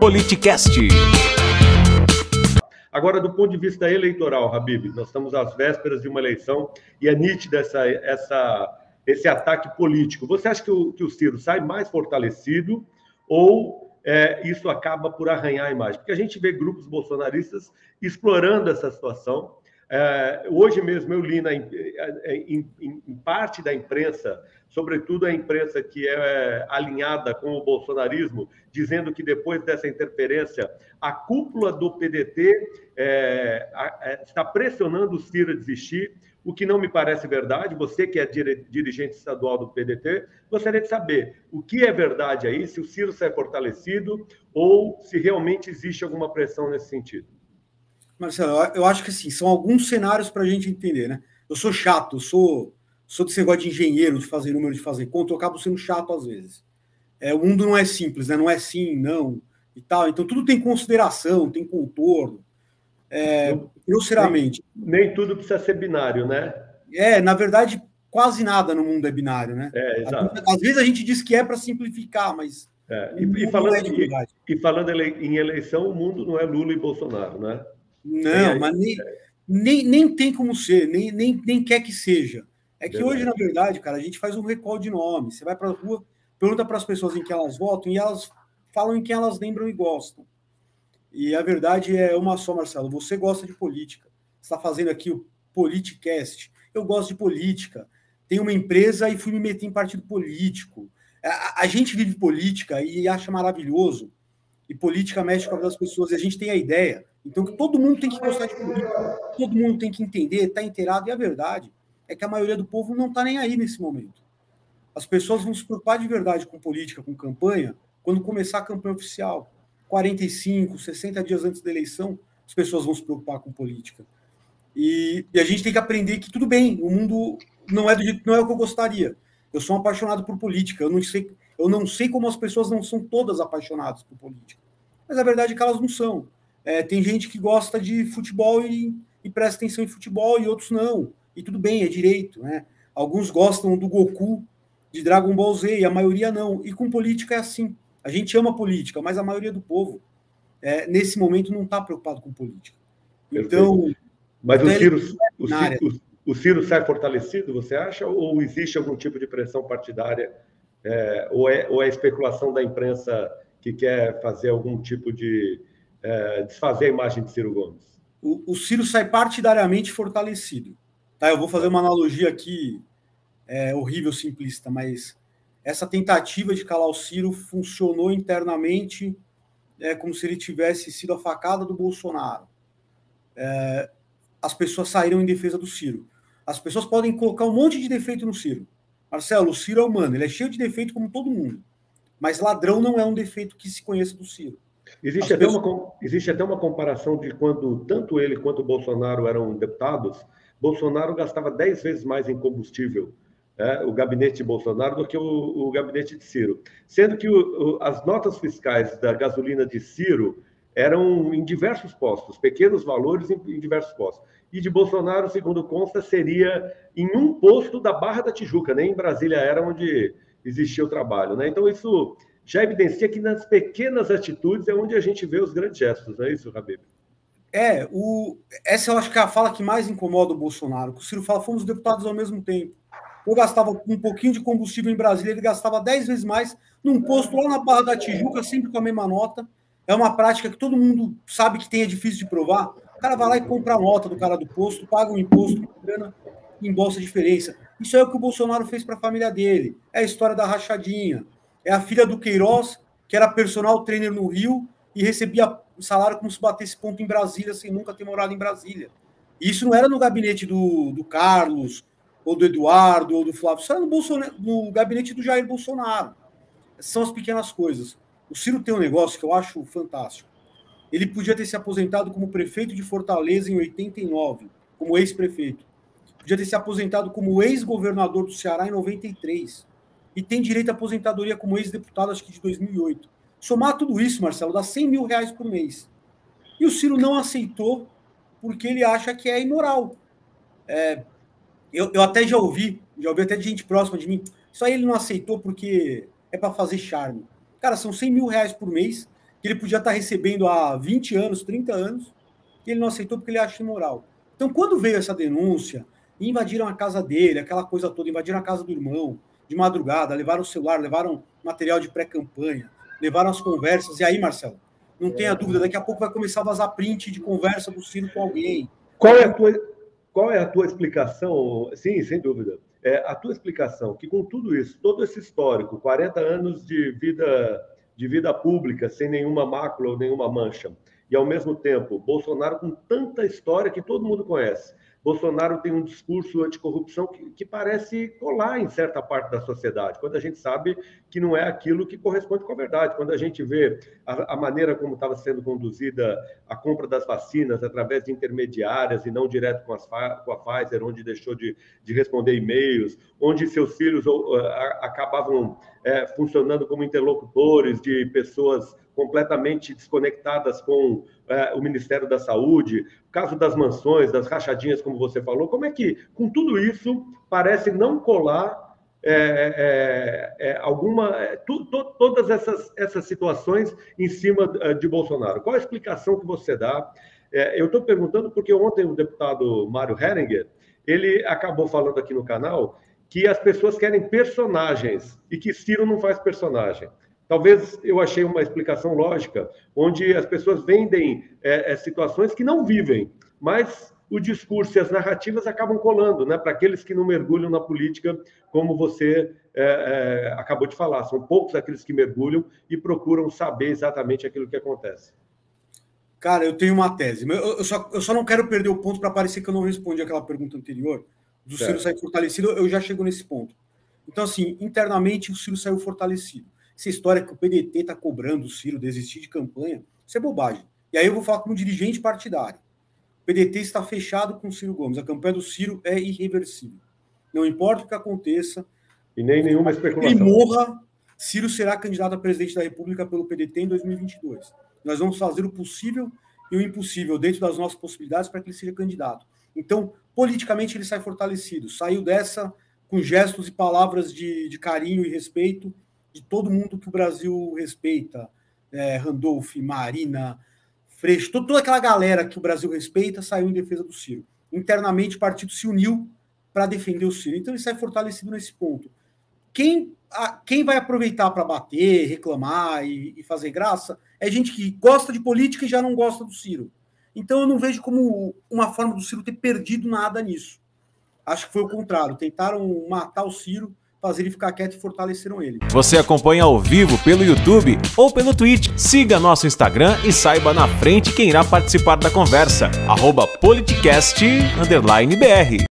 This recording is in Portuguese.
Politicast. Agora, do ponto de vista eleitoral, Habib, nós estamos às vésperas de uma eleição e é nítido essa, essa, esse ataque político. Você acha que o, que o Ciro sai mais fortalecido ou é, isso acaba por arranhar a imagem? Porque a gente vê grupos bolsonaristas explorando essa situação. É, hoje mesmo eu li na, em, em, em parte da imprensa sobretudo a imprensa que é alinhada com o bolsonarismo, dizendo que depois dessa interferência, a cúpula do PDT é, é, está pressionando o Ciro a desistir, o que não me parece verdade. Você que é dirigente estadual do PDT, gostaria de saber o que é verdade aí, se o Ciro sai fortalecido ou se realmente existe alguma pressão nesse sentido. Marcelo, eu acho que assim, são alguns cenários para a gente entender, né? Eu sou chato, eu sou sou desse negócio de engenheiro, de fazer número, de fazer conta, eu acabo sendo chato às vezes. É, o mundo não é simples, né? não é sim, não, e tal. Então tudo tem consideração, tem contorno. É, grosseiramente. Nem, nem, tudo precisa ser binário, né? É, na verdade, quase nada no mundo é binário, né? É, exato. Às, vezes a gente diz que é para simplificar, mas. É, e, e, falando, é e, e, falando em eleição, o mundo não é Lula e Bolsonaro, né? Não, mas nem, nem, nem tem como ser, nem, nem, nem quer que seja. É que verdade. hoje, na verdade, cara, a gente faz um recall de nome. Você vai para a rua, pergunta para as pessoas em que elas votam e elas falam em quem elas lembram e gostam. E a verdade é uma só, Marcelo. Você gosta de política. Está fazendo aqui o Politicast. Eu gosto de política. Tenho uma empresa e fui me meter em partido político. A, a gente vive política e acha maravilhoso. E política mexe com a vida das pessoas. E a gente tem a ideia. Então, que todo mundo tem que gostar de política. Todo mundo tem que entender, estar tá inteirado. E a verdade é que a maioria do povo não está nem aí nesse momento. As pessoas vão se preocupar de verdade com política, com campanha, quando começar a campanha oficial. 45, 60 dias antes da eleição, as pessoas vão se preocupar com política. E, e a gente tem que aprender que tudo bem, o mundo não é do jeito, não é o que eu gostaria. Eu sou um apaixonado por política. Eu não sei, eu não sei como as pessoas não são todas apaixonadas por política. Mas a verdade é que elas não são. É, tem gente que gosta de futebol e, e presta atenção em futebol e outros não. E tudo bem, é direito, né? Alguns gostam do Goku, de Dragon Ball Z, e a maioria não. E com política é assim. A gente ama política, mas a maioria do povo, é, nesse momento, não está preocupado com política. Então. Mas o Ciro, o, Ciro, o Ciro sai fortalecido, você acha? Ou existe algum tipo de pressão partidária? É, ou, é, ou é especulação da imprensa que quer fazer algum tipo de. É, desfazer a imagem de Ciro Gomes? O, o Ciro sai partidariamente fortalecido. Tá, eu vou fazer uma analogia aqui, é, horrível, simplista, mas essa tentativa de calar o Ciro funcionou internamente é, como se ele tivesse sido a facada do Bolsonaro. É, as pessoas saíram em defesa do Ciro. As pessoas podem colocar um monte de defeito no Ciro. Marcelo, o Ciro é humano, ele é cheio de defeito como todo mundo. Mas ladrão não é um defeito que se conheça do Ciro. Existe até, pessoas... uma, existe até uma comparação de quando tanto ele quanto o Bolsonaro eram deputados, Bolsonaro gastava 10 vezes mais em combustível, né, o gabinete de Bolsonaro, do que o, o gabinete de Ciro. Sendo que o, o, as notas fiscais da gasolina de Ciro eram em diversos postos, pequenos valores em, em diversos postos. E de Bolsonaro, segundo consta, seria em um posto da Barra da Tijuca, nem em Brasília era onde existia o trabalho. Né? Então, isso já evidencia que nas pequenas atitudes é onde a gente vê os grandes gestos, não é isso, Rabib? É, o, essa eu acho que é a fala que mais incomoda o Bolsonaro. O Ciro fala, fomos deputados ao mesmo tempo. Eu gastava um pouquinho de combustível em Brasília, ele gastava 10 vezes mais num posto lá na Barra da Tijuca, sempre com a mesma nota. É uma prática que todo mundo sabe que tem, é difícil de provar. O cara vai lá e compra a nota do cara do posto, paga o um imposto, grana embolsa a diferença. Isso é o que o Bolsonaro fez para a família dele. É a história da rachadinha. É a filha do Queiroz, que era personal trainer no Rio e recebia salário como se batesse ponto em Brasília sem nunca ter morado em Brasília. E isso não era no gabinete do, do Carlos, ou do Eduardo, ou do Flávio, isso era no, Bolsonaro, no gabinete do Jair Bolsonaro. Essas são as pequenas coisas. O Ciro tem um negócio que eu acho fantástico. Ele podia ter se aposentado como prefeito de Fortaleza em 89, como ex-prefeito. Podia ter se aposentado como ex-governador do Ceará em 93. E tem direito à aposentadoria como ex-deputado, acho que de 2008. Somar tudo isso, Marcelo, dá 100 mil reais por mês. E o Ciro não aceitou porque ele acha que é imoral. É, eu, eu até já ouvi, já ouvi até de gente próxima de mim, aí ele não aceitou porque é para fazer charme. Cara, são 100 mil reais por mês que ele podia estar recebendo há 20 anos, 30 anos, e ele não aceitou porque ele acha imoral. Então, quando veio essa denúncia, invadiram a casa dele, aquela coisa toda, invadiram a casa do irmão, de madrugada, levaram o celular, levaram material de pré-campanha, levaram as conversas, e aí, Marcelo, não tenha dúvida, daqui a pouco vai começar a vazar print de conversa do Ciro com alguém. Qual é a tua, qual é a tua explicação? Sim, sem dúvida. É, a tua explicação que com tudo isso, todo esse histórico, 40 anos de vida de vida pública sem nenhuma mácula ou nenhuma mancha, e ao mesmo tempo Bolsonaro com tanta história que todo mundo conhece, Bolsonaro tem um discurso anticorrupção que, que, parece colar em certa parte da sociedade, quando a gente sabe que não é aquilo que corresponde com a verdade. Quando a gente vê a, a maneira como estava sendo conduzida a compra das vacinas através de intermediárias e não direto com, as, com a Pfizer, onde deixou de, de responder e-mails, onde seus filhos uh, acabavam é, funcionando como interlocutores de pessoas completamente desconectadas com é, o Ministério da Saúde, caso das mansões, das rachadinhas, como você falou, como é que, com tudo isso, parece não colar é, é, é alguma é, tu, to, todas essas, essas situações em cima é, de Bolsonaro? Qual a explicação que você dá? eu estou perguntando porque ontem o deputado Mário Heringer ele acabou falando aqui no canal que as pessoas querem personagens e que Ciro não faz personagem. Talvez eu achei uma explicação lógica, onde as pessoas vendem é, é, situações que não vivem, mas o discurso e as narrativas acabam colando, né? Para aqueles que não mergulham na política, como você é, é, acabou de falar, são poucos aqueles que mergulham e procuram saber exatamente aquilo que acontece. Cara, eu tenho uma tese, mas eu, só, eu só não quero perder o ponto para parecer que eu não respondi aquela pergunta anterior do certo. Ciro sair fortalecido. Eu já chego nesse ponto. Então, assim, internamente o Ciro saiu fortalecido. Essa história que o PDT está cobrando o Ciro desistir de campanha, isso é bobagem. E aí eu vou falar como dirigente partidário. O PDT está fechado com o Ciro Gomes. A campanha do Ciro é irreversível. Não importa o que aconteça. E nem nenhuma especulação. E morra, Ciro será candidato a presidente da República pelo PDT em 2022. Nós vamos fazer o possível e o impossível dentro das nossas possibilidades para que ele seja candidato. Então, politicamente, ele sai fortalecido. Saiu dessa com gestos e palavras de, de carinho e respeito de todo mundo que o Brasil respeita, é, Randolph, Marina, Freixo, toda aquela galera que o Brasil respeita saiu em defesa do Ciro. Internamente, o partido se uniu para defender o Ciro. Então, ele sai fortalecido nesse ponto. Quem, a, quem vai aproveitar para bater, reclamar e, e, fazer graça é gente que gosta de política e já não gosta do Ciro. Então, eu não vejo como uma forma do Ciro ter perdido nada nisso. Acho que foi o contrário. Tentaram matar o Ciro fazer ele ficar quieto e fortaleceram ele. Você acompanha ao vivo pelo YouTube ou pelo Twitch. Siga nosso Instagram e saiba na frente quem irá participar da conversa. Arroba politicast_br